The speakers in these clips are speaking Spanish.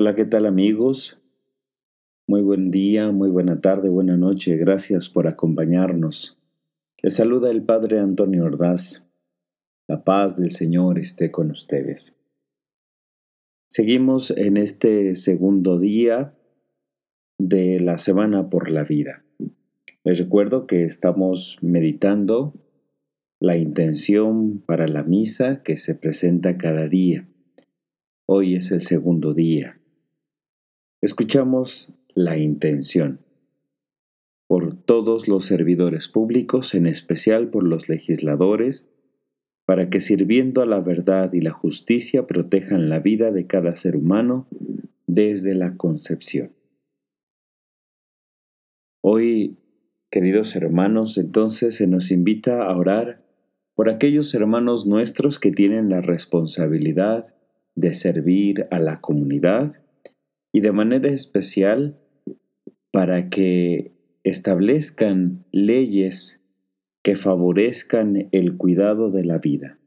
Hola, ¿qué tal amigos? Muy buen día, muy buena tarde, buena noche. Gracias por acompañarnos. Les saluda el Padre Antonio Ordaz. La paz del Señor esté con ustedes. Seguimos en este segundo día de la Semana por la Vida. Les recuerdo que estamos meditando la intención para la misa que se presenta cada día. Hoy es el segundo día. Escuchamos la intención por todos los servidores públicos, en especial por los legisladores, para que sirviendo a la verdad y la justicia protejan la vida de cada ser humano desde la concepción. Hoy, queridos hermanos, entonces se nos invita a orar por aquellos hermanos nuestros que tienen la responsabilidad de servir a la comunidad y de manera especial para que establezcan leyes que favorezcan el cuidado de la vida,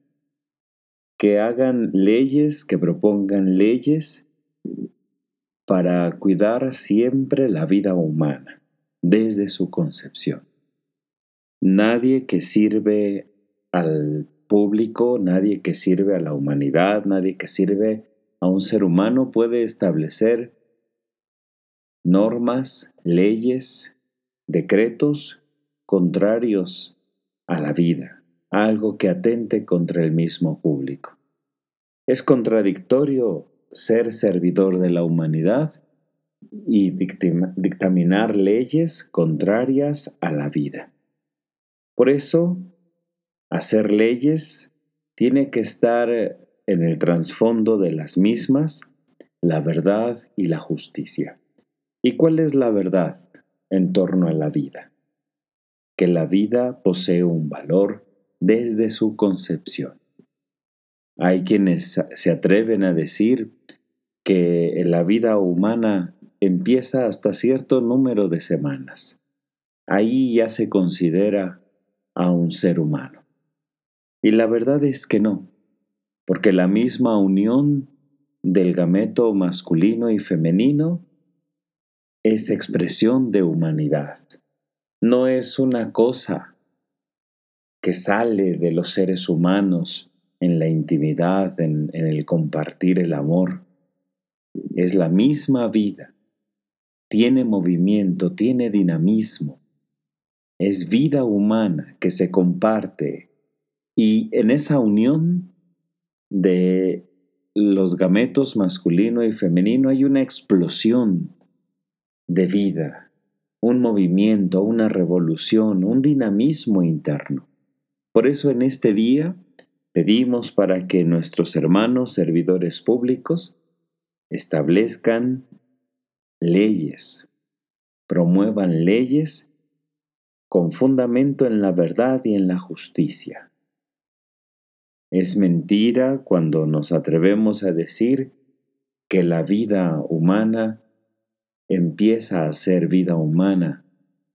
que hagan leyes, que propongan leyes para cuidar siempre la vida humana desde su concepción. Nadie que sirve al público, nadie que sirve a la humanidad, nadie que sirve a un ser humano puede establecer normas, leyes, decretos contrarios a la vida, algo que atente contra el mismo público. Es contradictorio ser servidor de la humanidad y dictaminar leyes contrarias a la vida. Por eso, hacer leyes tiene que estar en el trasfondo de las mismas la verdad y la justicia. ¿Y cuál es la verdad en torno a la vida? Que la vida posee un valor desde su concepción. Hay quienes se atreven a decir que la vida humana empieza hasta cierto número de semanas. Ahí ya se considera a un ser humano. Y la verdad es que no porque la misma unión del gameto masculino y femenino es expresión de humanidad. No es una cosa que sale de los seres humanos en la intimidad, en, en, el compartir el amor. Es la misma vida. Tiene movimiento, tiene dinamismo. Es vida humana que se comparte y en esa unión de los gametos masculino y femenino hay una explosión de vida, un movimiento, una revolución, un dinamismo interno. Por eso en este día pedimos para que nuestros hermanos servidores públicos establezcan leyes, promuevan leyes con fundamento en la verdad y en la justicia es mentira cuando nos atrevemos a decir que la vida humana empieza a ser vida humana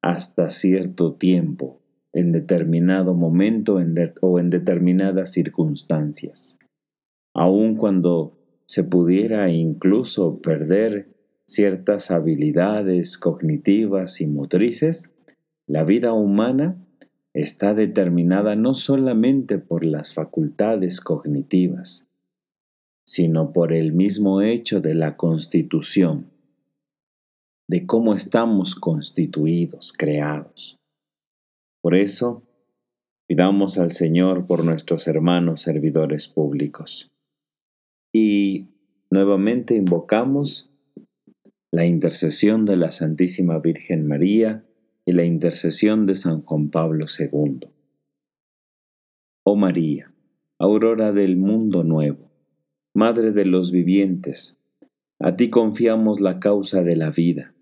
hasta cierto tiempo, en determinado momento o en determinadas circunstancias. Aun cuando se pudiera incluso perder ciertas habilidades cognitivas y motrices, la vida humana está determinada no solamente por las facultades cognitivas, sino por el mismo hecho de la constitución, de cómo estamos constituidos, creados. Por eso, pidamos al Señor por nuestros hermanos servidores públicos. Y nuevamente invocamos la intercesión de la Santísima Virgen María, y la intercesión de San Juan Pablo II. Oh María, aurora del mundo nuevo, Madre de los vivientes, a ti confiamos la causa de la vida.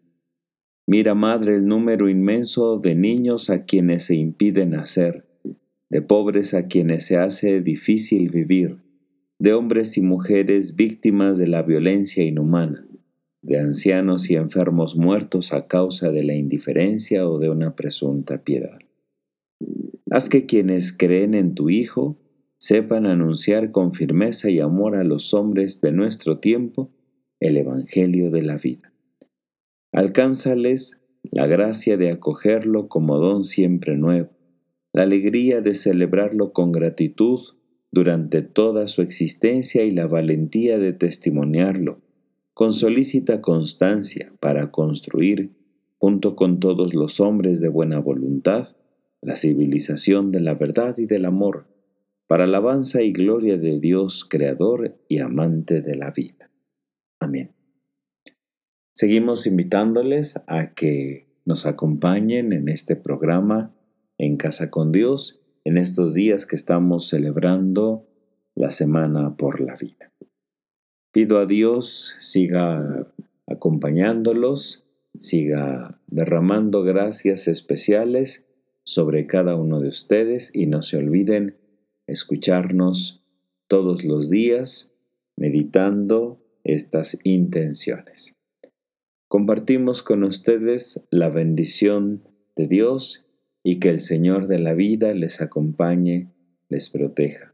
Mira, Madre, el número inmenso de niños a quienes se impide nacer, de pobres a quienes se hace difícil vivir, de hombres y mujeres víctimas de la violencia inhumana de ancianos y enfermos muertos a causa de la indiferencia o de una presunta piedad. Haz que quienes creen en tu Hijo sepan anunciar con firmeza y amor a los hombres de nuestro tiempo el Evangelio de la vida. Alcánzales la gracia de acogerlo como don siempre nuevo, la alegría de celebrarlo con gratitud durante toda su existencia y la valentía de testimoniarlo, con solícita constancia para construir, junto con todos los hombres de buena voluntad, la civilización de la verdad y del amor, para alabanza y gloria de Dios, Creador y amante de la vida. Amén. Seguimos invitándoles a que nos acompañen en este programa En Casa con Dios en estos días que estamos celebrando la Semana por la Vida. Pido a Dios siga acompañándolos, siga derramando gracias especiales sobre cada uno de ustedes y no se olviden escucharnos todos los días meditando estas intenciones. Compartimos con ustedes la bendición de Dios y que el Señor de la vida les acompañe, les proteja.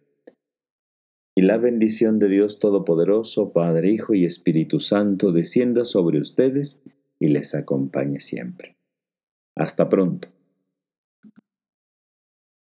Y la bendición de Dios Todopoderoso, Padre, Hijo y Espíritu Santo, descienda sobre ustedes y les acompañe siempre. Hasta pronto.